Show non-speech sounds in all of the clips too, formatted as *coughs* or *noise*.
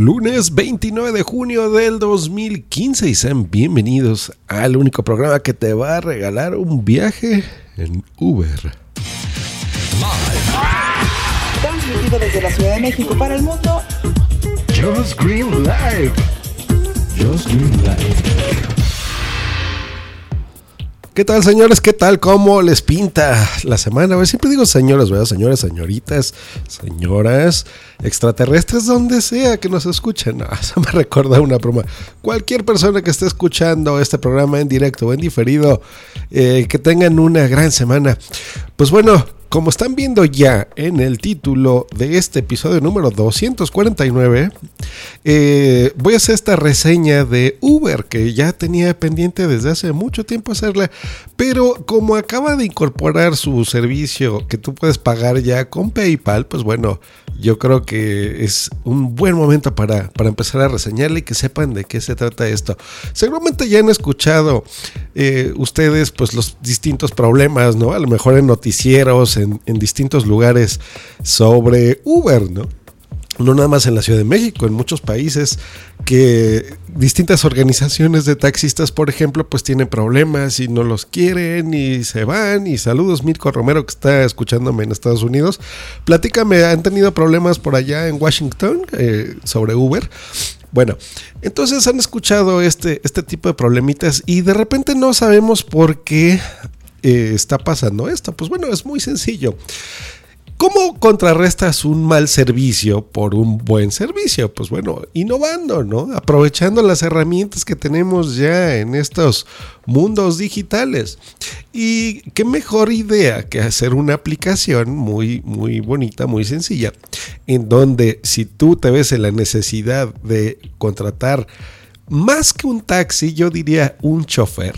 Lunes 29 de junio del 2015 y sean bienvenidos al único programa que te va a regalar un viaje en Uber. Transmitido desde la Ciudad de México para el mundo. Just Green Live. Just Green Live. ¿Qué tal, señores? ¿Qué tal? ¿Cómo les pinta la semana? siempre digo señores, ¿verdad? Señores, señoritas, señoras, extraterrestres, donde sea que nos escuchen. No, *laughs* eso me recuerda una broma. Cualquier persona que esté escuchando este programa en directo o en diferido, eh, que tengan una gran semana. Pues bueno, como están viendo ya en el título de este episodio número 249, eh, voy a hacer esta reseña de Uber que ya tenía pendiente desde hace mucho tiempo hacerla, pero como acaba de incorporar su servicio que tú puedes pagar ya con PayPal, pues bueno, yo creo que es un buen momento para, empezar a reseñarle y que sepan de qué se trata esto. Seguramente ya han escuchado eh, ustedes pues los distintos problemas, ¿no? A lo mejor en noticieros, en, en distintos lugares sobre Uber, ¿no? No nada más en la Ciudad de México, en muchos países que distintas organizaciones de taxistas, por ejemplo, pues tienen problemas y no los quieren y se van. Y saludos, Mirko Romero, que está escuchándome en Estados Unidos. Platícame, ¿han tenido problemas por allá en Washington eh, sobre Uber? Bueno, entonces han escuchado este, este tipo de problemitas y de repente no sabemos por qué eh, está pasando esto. Pues bueno, es muy sencillo. ¿Cómo contrarrestas un mal servicio por un buen servicio? Pues bueno, innovando, ¿no? Aprovechando las herramientas que tenemos ya en estos mundos digitales. Y qué mejor idea que hacer una aplicación muy, muy bonita, muy sencilla, en donde si tú te ves en la necesidad de contratar más que un taxi, yo diría un chofer,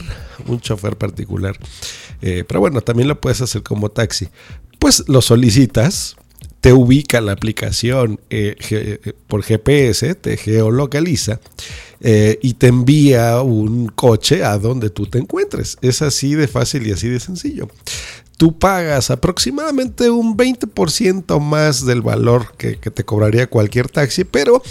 un chofer particular. Eh, pero bueno, también lo puedes hacer como taxi pues lo solicitas, te ubica la aplicación eh, eh, por GPS, te geolocaliza eh, y te envía un coche a donde tú te encuentres. Es así de fácil y así de sencillo. Tú pagas aproximadamente un 20% más del valor que, que te cobraría cualquier taxi, pero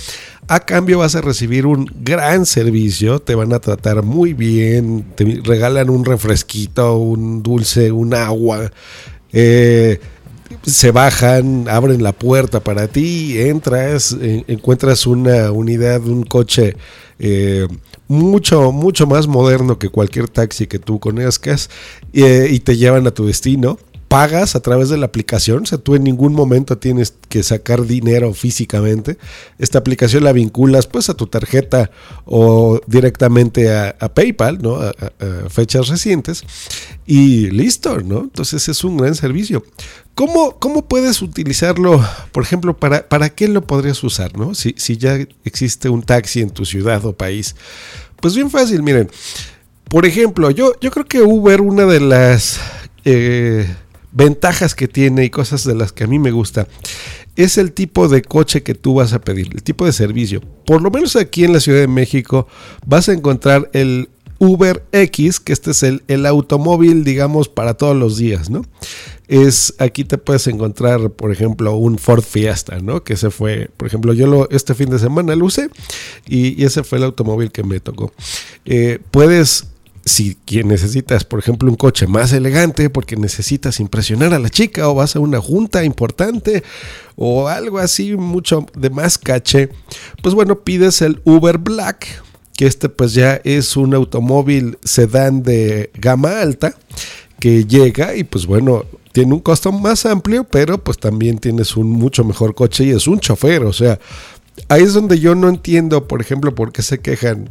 a cambio vas a recibir un gran servicio, te van a tratar muy bien, te regalan un refresquito, un dulce, un agua, eh, se bajan, abren la puerta para ti, entras, encuentras una unidad, un coche eh, mucho, mucho más moderno que cualquier taxi que tú conozcas eh, y te llevan a tu destino pagas a través de la aplicación, o sea, tú en ningún momento tienes que sacar dinero físicamente. Esta aplicación la vinculas pues a tu tarjeta o directamente a, PayPal, ¿no? A, fechas recientes y listo, ¿no? Entonces es un gran servicio. ¿Cómo, cómo puedes utilizarlo, por ejemplo, para, para qué lo podrías usar, ¿no? Si, si ya existe un taxi en tu ciudad o país. Pues bien fácil, miren. Por ejemplo, yo, yo creo que Uber, una de las... Eh, ventajas que tiene y cosas de las que a mí me gusta es el tipo de coche que tú vas a pedir, el tipo de servicio. Por lo menos aquí en la Ciudad de México vas a encontrar el Uber X, que este es el, el automóvil, digamos, para todos los días, ¿no? Es, aquí te puedes encontrar, por ejemplo, un Ford Fiesta, ¿no? Que ese fue, por ejemplo, yo lo, este fin de semana lo usé y, ese fue el automóvil que me tocó. Eh, puedes si necesitas, por ejemplo, un coche más elegante porque necesitas impresionar a la chica o vas a una junta importante o algo así mucho de más caché, pues bueno, pides el Uber Black, que este pues ya es un automóvil sedán de gama alta que llega y pues bueno, tiene un costo más amplio, pero pues también tienes un mucho mejor coche y es un chofer, o sea, ahí es donde yo no entiendo, por ejemplo, por qué se quejan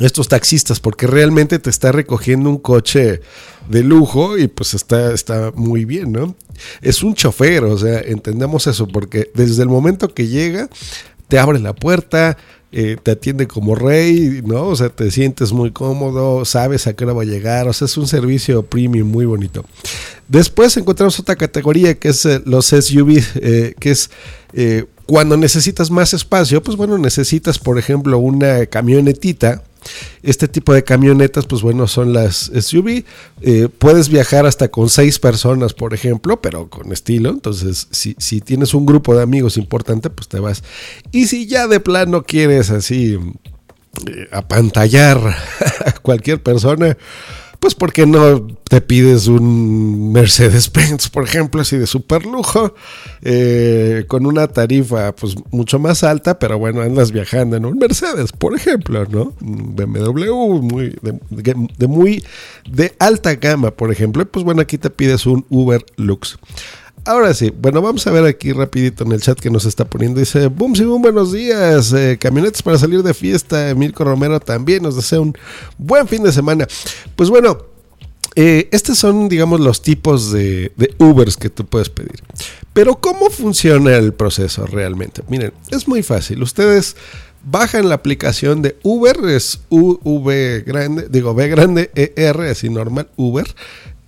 estos taxistas, porque realmente te está recogiendo un coche de lujo y pues está, está muy bien, ¿no? Es un chofer, o sea, entendemos eso, porque desde el momento que llega, te abre la puerta, eh, te atiende como rey, ¿no? O sea, te sientes muy cómodo, sabes a qué hora va a llegar, o sea, es un servicio premium muy bonito. Después encontramos otra categoría que es eh, los SUV, eh, que es cuando necesitas más espacio, pues bueno, necesitas, por ejemplo, una camionetita Este tipo de camionetas, pues bueno, son las SUV. Eh, puedes viajar hasta con seis personas, por ejemplo, pero con estilo. Entonces, si, si tienes un grupo de amigos importante, pues te vas. Y si ya de plano quieres así eh, apantallar *laughs* a cualquier persona, pues ¿por qué no te pides un Mercedes-Benz, por ejemplo, así de super lujo, eh, con una tarifa pues mucho más alta, pero bueno, andas viajando en un Mercedes, por ejemplo, ¿no? BMW muy, de, de muy de alta gama, por ejemplo, pues bueno, aquí te pides un Uber Lux. Ahora sí, bueno, vamos a ver aquí rapidito en el chat que nos está poniendo. Dice, boom, sí, boom, buenos días. Eh, camionetas para salir de fiesta. Mirko Romero también nos desea un buen fin de semana. Pues bueno, eh, estos son, digamos, los tipos de, de, Ubers que tú puedes pedir. Pero ¿cómo funciona el proceso realmente? Miren, es muy fácil. Ustedes bajan la aplicación de Uber, es UV grande, digo B grande, ER, así normal, Uber.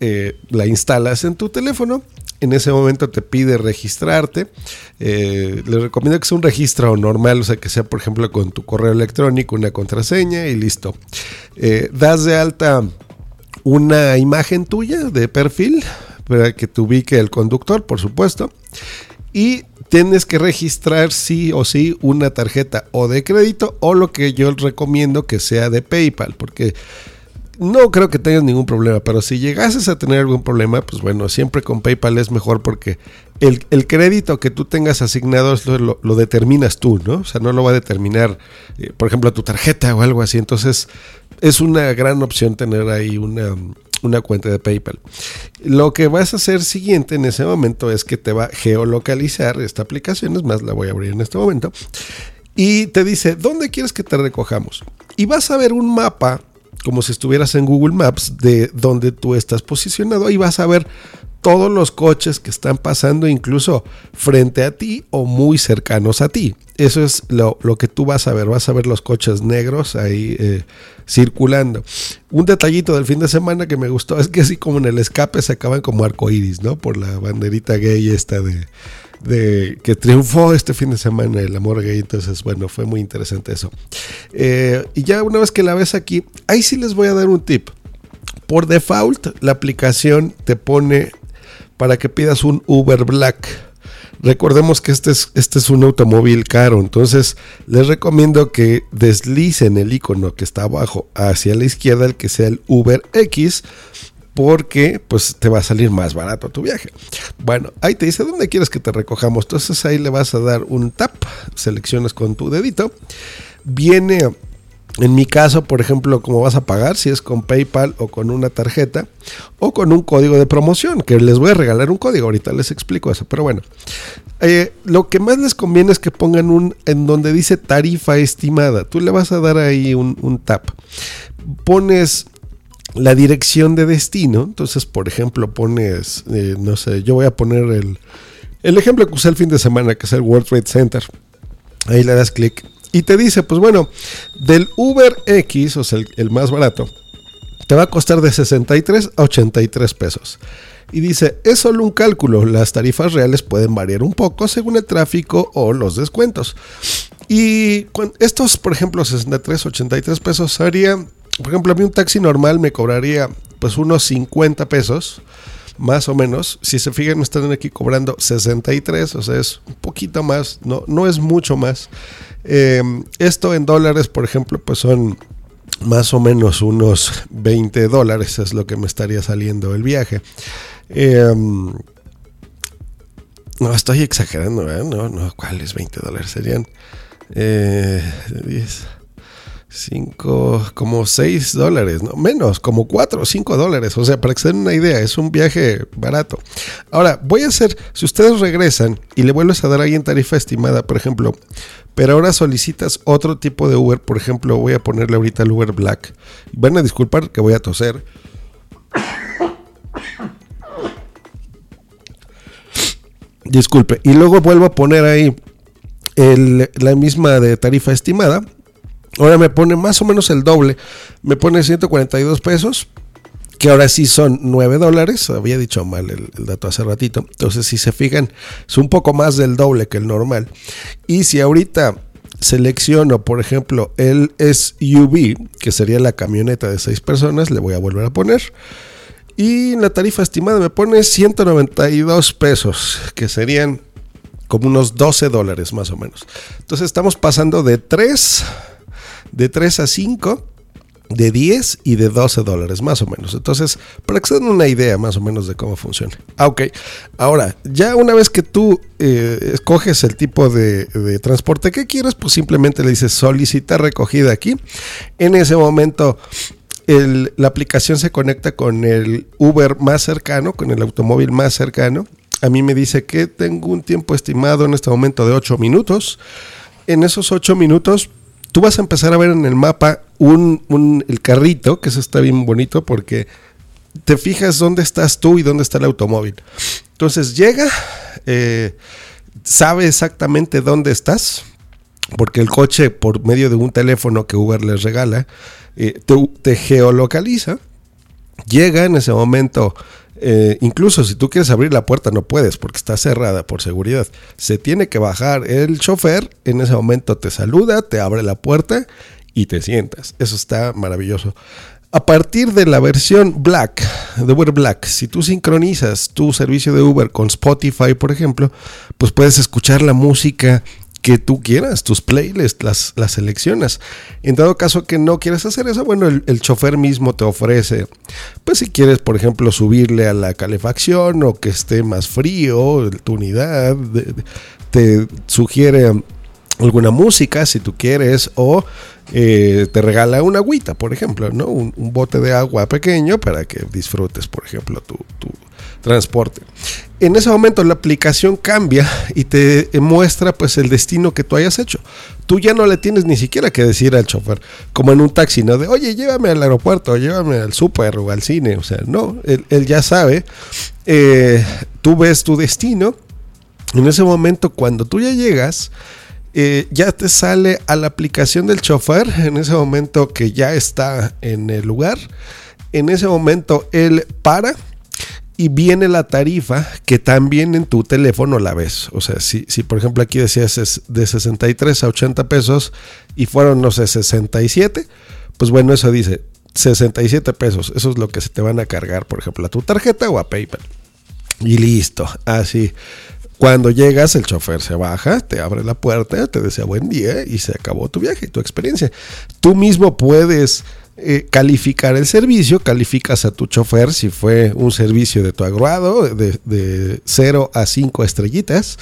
Eh, la instalas en tu teléfono en ese momento te pide registrarte. Eh, les recomiendo que sea un registro normal, o sea, que sea, por ejemplo, con tu correo electrónico, una contraseña y listo. Eh, das de alta una imagen tuya de perfil para que te ubique el conductor, por supuesto. Y tienes que registrar sí o sí una tarjeta o de crédito o lo que yo recomiendo que sea de PayPal, porque no creo que tengas ningún problema, pero si llegases a tener algún problema, pues bueno, siempre con PayPal es mejor porque el, crédito que tú tengas asignado lo, lo, determinas tú, ¿no? O sea, no lo va a determinar, eh, por ejemplo, tu tarjeta o algo así. Entonces, es una gran opción tener ahí una, una cuenta de PayPal. Lo que vas a hacer siguiente en ese momento es que te va a geolocalizar esta aplicación, es más, la voy a abrir en este momento, y te dice, ¿dónde quieres que te recojamos? Y vas a ver un mapa como si estuvieras en Google Maps de donde tú estás posicionado y vas a ver todos los coches que están pasando incluso frente a ti o muy cercanos a ti. Eso es lo, que tú vas a ver, vas a ver los coches negros ahí eh, circulando. Un detallito del fin de semana que me gustó es que así como en el escape se acaban como arcoíris, ¿no? Por la banderita gay esta de, de que triunfó este fin de semana el amor gay. Entonces, bueno, fue muy interesante eso. Eh, y ya una vez que la ves aquí, ahí sí les voy a dar un tip. Por default, la aplicación te pone para que pidas un Uber Black. Recordemos que este es, este es un automóvil caro, entonces les recomiendo que deslicen el icono que está abajo hacia la izquierda, el que sea el Uber X, porque pues te va a salir más barato tu viaje. Bueno, ahí te dice dónde quieres que te recojamos. Entonces ahí le vas a dar un tap, seleccionas con tu dedito. Viene, en mi caso, por ejemplo, cómo vas a pagar, si es con PayPal o con una tarjeta o con un código de promoción, que les voy a regalar un código, ahorita les explico eso, pero bueno. Eh, lo que más les conviene es que pongan un en donde dice tarifa estimada. Tú le vas a dar ahí un, un tap. Pones la dirección de destino. Entonces, por ejemplo, pones, eh, no sé, yo voy a poner el, el ejemplo que usé el fin de semana, que es el World Trade Center. Ahí le das clic y te dice, pues bueno, del Uber X, o sea, el, más barato, te va a costar de 63 a 83 pesos. Y dice, es solo un cálculo, las tarifas reales pueden variar un poco según el tráfico o los descuentos. Y estos, por ejemplo, 63, 83 pesos sería por ejemplo, a mí un taxi normal me cobraría pues unos 50 pesos, más o menos. Si se fijan, me están aquí cobrando 63, o sea, es un poquito más, no, no es mucho más. Em, esto en dólares, por ejemplo, pues son más o menos unos 20 dólares, es lo que me estaría saliendo el viaje. Em, no, estoy exagerando, ¿eh? No, no, ¿cuáles 20 dólares serían? Eh, 10. 5, como 6 dólares, no menos, como 4 o 5 dólares. O sea, para que se den una idea, es un viaje barato. Ahora, voy a hacer, si ustedes regresan y le vuelves a dar ahí en tarifa estimada, por ejemplo, pero ahora solicitas otro tipo de Uber, por ejemplo, voy a ponerle ahorita el Uber Black. Van a disculpar que voy a toser. Disculpe, y luego vuelvo a poner ahí la misma de tarifa estimada Ahora me pone más o menos el doble. Me pone 142 pesos. Que ahora sí son 9 dólares. Había dicho mal el, dato hace ratito. Entonces, si se fijan, es un poco más del doble que el normal. Y si ahorita selecciono, por ejemplo, el SUV, que sería la camioneta de seis personas, le voy a volver a poner. Y la tarifa estimada me pone 192 pesos, que serían como unos 12 dólares más o menos. Entonces estamos pasando de 3, de 3 a 5 de 10 y de 12 dólares, más o menos. Entonces, para que se den una idea más o menos de cómo funciona. Ah, ok. Ahora, ya una vez que tú eh, escoges el tipo de, transporte que quieres, pues simplemente le dices solicita recogida aquí. En ese momento, la aplicación se conecta con el Uber más cercano, con el automóvil más cercano. A mí me dice que tengo un tiempo estimado en este momento de 8 minutos. En esos 8 minutos tú vas a empezar a ver en el mapa un, un, el carrito, que eso está bien bonito porque te fijas dónde estás tú y dónde está el automóvil. Entonces llega, eh, sabe exactamente dónde estás, porque el coche, por medio de un teléfono que Uber les regala, eh, te, te, geolocaliza. Llega en ese momento, eh, incluso si tú quieres abrir la puerta, no puedes porque está cerrada por seguridad. Se tiene que bajar el chofer, en ese momento te saluda, te abre la puerta y te sientas. Eso está maravilloso. A partir de la versión Black, de Uber Black, si tú sincronizas tu servicio de Uber con Spotify, por ejemplo, pues puedes escuchar la música que tú quieras, tus playlists, las, las seleccionas. En dado caso que no quieres hacer eso, bueno, el, chofer mismo te ofrece, pues si quieres, por ejemplo, subirle a la calefacción o que esté más frío tu unidad, te sugiere alguna música si tú quieres o eh, te regala una agüita, por ejemplo, ¿no? Un, bote de agua pequeño para que disfrutes, por ejemplo, tu transporte. En ese momento la aplicación cambia y te muestra pues el destino que tú hayas hecho. Tú ya no le tienes ni siquiera que decir al chofer, como en un taxi, ¿no? De, oye, llévame al aeropuerto, llévame al súper o al cine. O sea, no, él, ya sabe. Eh, tú ves tu destino. En ese momento, cuando tú ya llegas, eh, ya te sale a la aplicación del chofer. En ese momento que ya está en el lugar. En ese momento él para y viene la tarifa que también en tu teléfono la ves. O sea, si, si por ejemplo aquí decías es de 63 a 80 pesos y fueron, no sé, 67, pues bueno, eso dice 67 pesos. Eso es lo que se te van a cargar, por ejemplo, a tu tarjeta o a PayPal. Y listo, así. Cuando llegas, el chofer se baja, te abre la puerta, te desea buen día y se acabó tu viaje, tu experiencia. Tú mismo puedes eh, calificar el servicio, calificas a tu chofer si fue un servicio de tu agrado, de, de 0 a 5 estrellitas.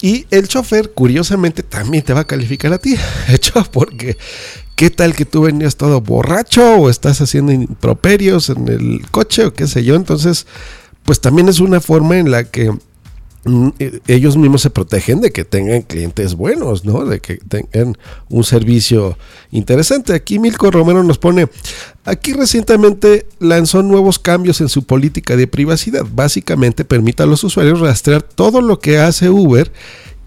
Y el chofer, curiosamente, también te va a calificar a ti. *laughs* Hecho porque, ¿qué tal que tú venías todo borracho o estás haciendo improperios en el coche o qué sé yo? Entonces, pues también es una forma en la que ellos mismos se protegen de que tengan clientes buenos, ¿no? De que tengan un servicio interesante. Aquí Milko Romero nos pone, aquí recientemente lanzó nuevos cambios en su política de privacidad. Básicamente permite a los usuarios rastrear todo lo que hace Uber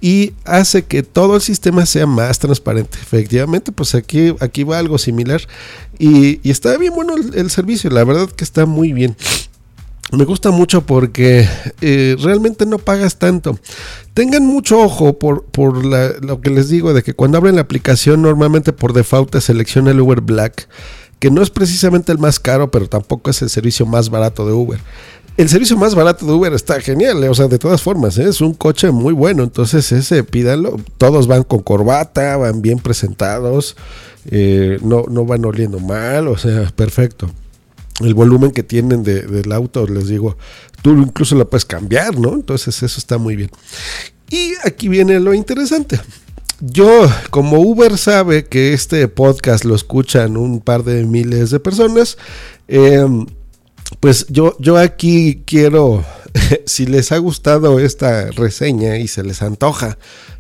y hace que todo el sistema sea más transparente. Efectivamente, pues aquí, aquí va algo similar y, está bien bueno el servicio, la verdad que está muy bien me gusta mucho porque eh, realmente no pagas tanto. Tengan mucho ojo por, por lo que les digo de que cuando abren la aplicación normalmente por default selecciona el Uber Black, que no es precisamente el más caro, pero tampoco es el servicio más barato de Uber. El servicio más barato de Uber está genial, o sea, de todas formas, ¿eh? es un coche muy bueno, entonces ese pídanlo. Todos van con corbata, van bien presentados, eh, no, no van oliendo mal, o sea, perfecto el volumen que tienen de, del auto, les digo, tú incluso lo puedes cambiar, ¿no? Entonces eso está muy bien. Y aquí viene lo interesante. Yo, como Uber sabe que este podcast lo escuchan un par de miles de personas, eh, pues yo, yo aquí quiero, *laughs* si les ha gustado esta reseña y se les antoja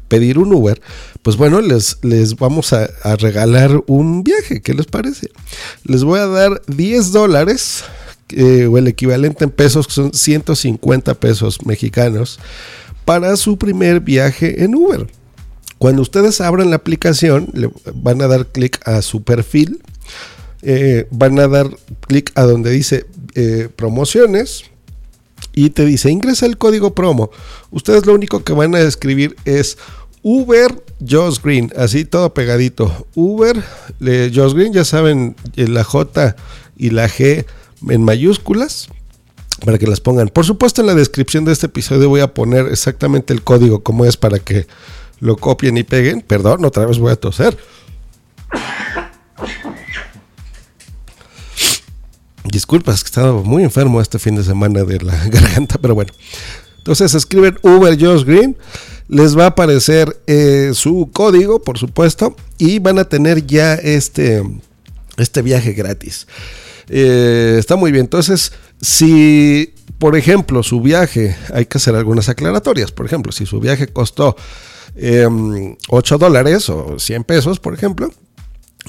pedir un Uber, pues bueno, les, les vamos a, regalar un viaje. ¿Qué les parece? Les voy a dar 10 dólares, eh, o el equivalente en pesos, que son 150 pesos mexicanos, para su primer viaje en Uber. Cuando ustedes abran la aplicación, le van a dar clic a su perfil, eh, van a dar clic a donde dice eh, promociones y te dice ingresa el código promo. Ustedes lo único que van a escribir es Uber Josh Green, así todo pegadito. Uber Josh Green, ya saben, eh, la J y la G en mayúsculas para que las pongan. Por supuesto, en la descripción de este episodio voy a poner exactamente el código como es para que lo copien y peguen. Perdón, otra vez voy a toser. Disculpas, que estaba muy enfermo este fin de semana de la *laughs* garganta, pero bueno. Entonces escriben Uber Josh Green, les va a aparecer eh, su código, por supuesto, y van a tener ya este, este viaje gratis. Eh, está muy bien. Entonces, si, por ejemplo, su viaje, hay que hacer algunas aclaratorias. Por ejemplo, si su viaje costó 8 em, dólares o 100 pesos, por ejemplo,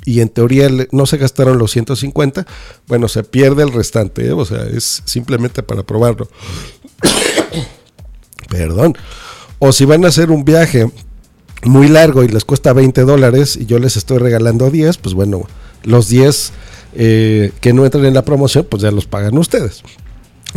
y en teoría no se gastaron los 150, bueno, se pierde el restante, ¿eh? o sea, es simplemente para probarlo. *coughs* Perdón. O si van a hacer un viaje muy largo y les cuesta 20 dólares y yo les estoy regalando 10, pues bueno, los 10 eh, que no entren en la promoción, pues ya los pagan ustedes.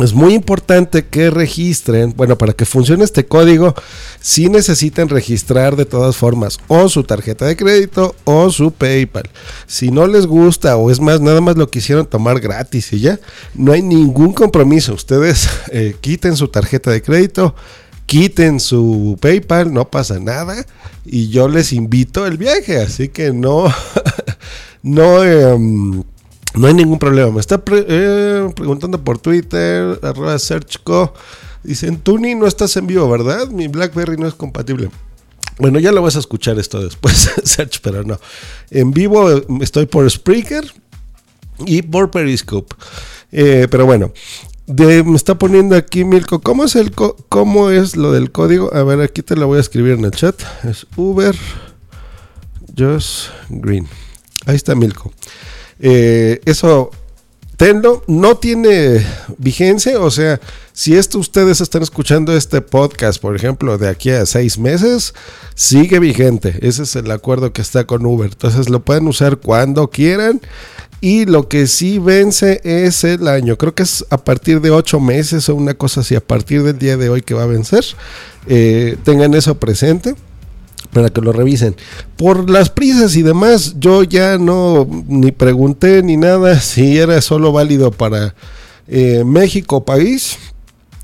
Es muy importante que registren, bueno, para que funcione este código, si necesitan registrar de todas formas o su tarjeta de crédito o su PayPal. Si no les gusta o es más, nada más lo quisieron tomar gratis y ya, no hay ningún compromiso. Ustedes *laughs* eh, quiten su tarjeta de crédito, quiten su PayPal, no pasa nada y yo les invito el viaje, así que no, *laughs* no... Em, no hay ningún problema. Me está eh, preguntando por Twitter, arroba searchco. Dicen, Tuni, no estás en vivo, ¿verdad? Mi BlackBerry no es compatible. Bueno, ya lo vas a escuchar esto después, *laughs* Search, pero no. En vivo eh, estoy por Spreaker y por Periscope. Eh, pero bueno, me está poniendo aquí Milko. ¿Cómo es, el ¿Cómo es lo del código? A ver, aquí te lo voy a escribir en el chat. Es Uber Just Green. Ahí está Milko. Eh, eso, tenlo, no tiene vigencia, o sea, si esto ustedes están escuchando este podcast, por ejemplo, de aquí a seis meses, sigue vigente. Ese es el acuerdo que está con Uber. Entonces lo pueden usar cuando quieran. Y lo que sí vence es el año. Creo que es a partir de ocho meses o una cosa así, a partir del día de hoy que va a vencer. Eh, tengan eso presente para que lo revisen. Por las prisas y demás, yo ya no ni pregunté ni nada si era solo válido para eh, México país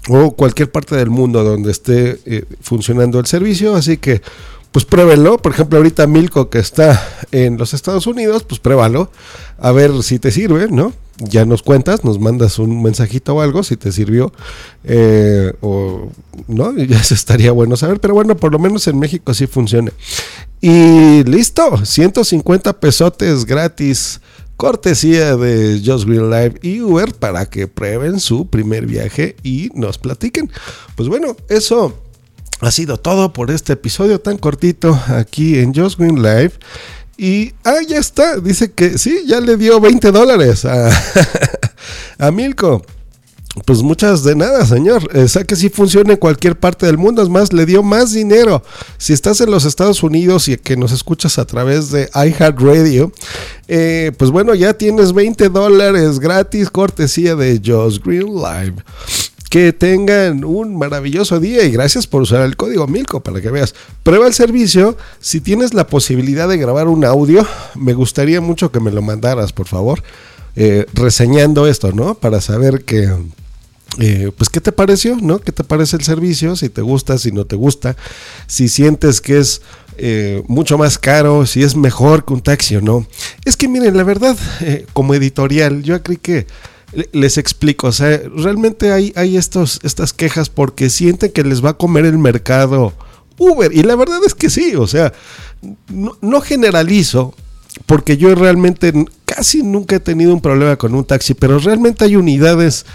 o cualquier parte del mundo donde esté eh, funcionando el servicio, así que pues pruébenlo. Por ejemplo, ahorita Milko que está en los Estados Unidos, pues pruébalo a ver si te sirve, ¿no? Ya nos cuentas, nos mandas un mensajito o algo si te sirvió eh, o no, *laughs* ya estaría bueno saber, pero bueno, por lo menos en México sí funciona. Y listo, 150 pesotes gratis, cortesía de Just Green Live y Uber para que prueben su primer viaje y nos platiquen. Pues bueno, eso ha sido todo por este episodio tan cortito aquí en Just Green Live. Y, ah, ya está. Dice que sí, ya le dio 20 dólares a, *laughs* a Milko. Pues muchas de nada, señor. O sea que sí funciona en cualquier parte del mundo. Es más, le dio más dinero. Si estás en los Estados Unidos y que nos escuchas a través de iHeartRadio, eh, pues bueno, ya tienes 20 dólares gratis cortesía de Josh Green Live. Que tengan un maravilloso día y gracias por usar el código Milco para que veas. Prueba el servicio. Si tienes la posibilidad de grabar un audio, me gustaría mucho que me lo mandaras, por favor, eh, reseñando esto, ¿no? Para saber que, eh, pues, ¿qué te pareció? ¿No? ¿Qué te parece el servicio? Si te gusta, si no te gusta, si sientes que es eh, mucho más caro, si es mejor que un taxi o no. Es que miren, la verdad, como editorial, yo creo que les explico, o sea, realmente hay, hay estos, estas quejas porque sienten que les va a comer el mercado Uber. Y la verdad es que sí, o sea, no, generalizo, porque yo realmente casi nunca he tenido un problema con un taxi, pero realmente hay unidades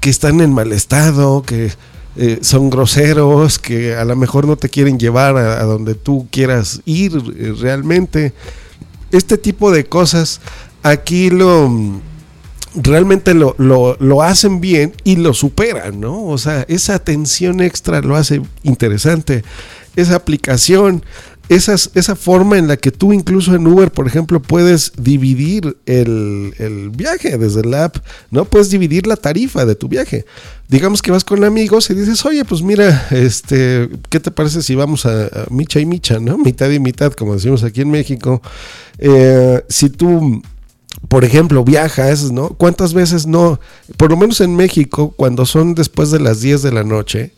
que están en mal estado, que eh, son groseros, que a lo mejor no te quieren llevar a, donde tú quieras ir eh, realmente. Este tipo de cosas, aquí lo realmente lo, lo, hacen bien y lo superan, ¿no? O sea, esa atención extra lo hace interesante. Esa aplicación, esa forma en la que tú incluso en Uber, por ejemplo, puedes dividir el, el, viaje desde la app, ¿no? Puedes dividir la tarifa de tu viaje. Digamos que vas con amigos y dices, oye, pues mira, este, ¿qué te parece si vamos a, micha y micha, ¿no? Mitad y mitad, como decimos aquí en México. Eh, si tú por ejemplo, viajas, ¿no? ¿Cuántas veces no? Por lo menos en México, cuando son después de las 10 de la noche,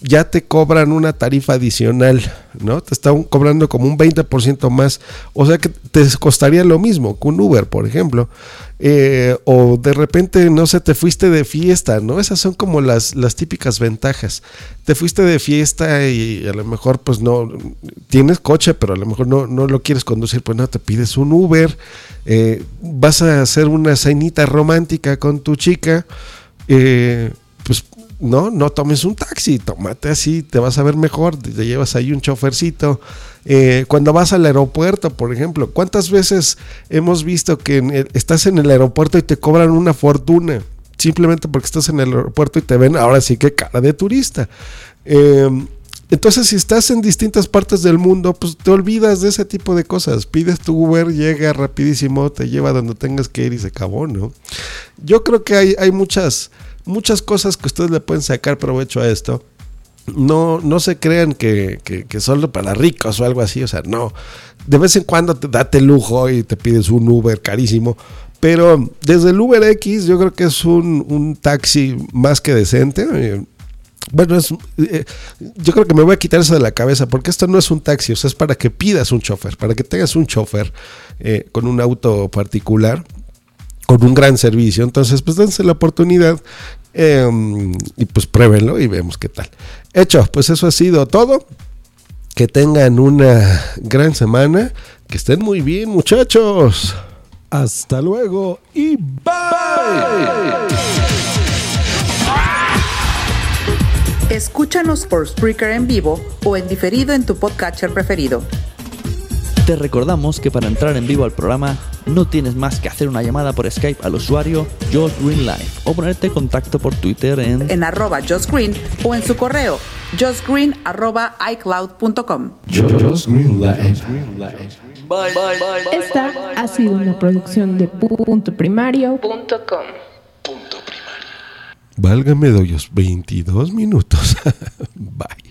ya te cobran una tarifa adicional, ¿no? Te están cobrando como un 20% más. O sea que te costaría lo mismo que un Uber, por ejemplo. Eh, o de repente, no sé, te fuiste de fiesta, ¿no? Esas son como las, las típicas ventajas. Te fuiste de fiesta y a lo mejor pues no, tienes coche, pero a lo mejor no, no lo quieres conducir, pues no, te pides un Uber, eh, vas a hacer una cenita romántica con tu chica, eh, no, no tomes un taxi, tómate así, te vas a ver mejor, te llevas ahí un chofercito. Eh, cuando vas al aeropuerto, por ejemplo, ¿cuántas veces hemos visto que estás en el aeropuerto y te cobran una fortuna? Simplemente porque estás en el aeropuerto y te ven ahora sí que cara de turista. Em, entonces, si estás en distintas partes del mundo, pues te olvidas de ese tipo de cosas. Pides tu Uber, llega rapidísimo, te lleva donde tengas que ir y se acabó, ¿no? Yo creo que hay, hay muchas muchas cosas que ustedes le pueden sacar provecho a esto. No, no se crean que, que, solo para ricos o algo así, o sea, no. De vez en cuando te date lujo y te pides un Uber carísimo, pero desde el Uber X yo creo que es un, taxi más que decente. Eh, bueno, es, eh, yo creo que me voy a quitar eso de la cabeza porque esto no es un taxi, o sea, es para que pidas un chofer, para que tengas un chofer eh, con un auto particular con un gran servicio. Entonces, pues dense la oportunidad em, y pues pruébenlo y vemos qué tal. Hecho, pues eso ha sido todo. Que tengan una gran semana. Que estén muy bien, muchachos. Hasta luego y bye. Escúchanos por Spreaker en vivo o en diferido en tu podcatcher preferido. Te recordamos que para entrar en vivo al programa no tienes más que hacer una llamada por Skype al usuario Josh Green Live o ponerte en contacto por Twitter en, en arroba Josh Green o en su correo joshgreen arroba icloud.com. Esta ha sido una producción de punto primario.com. Válgame doyos, 22 minutos. *laughs* Bye.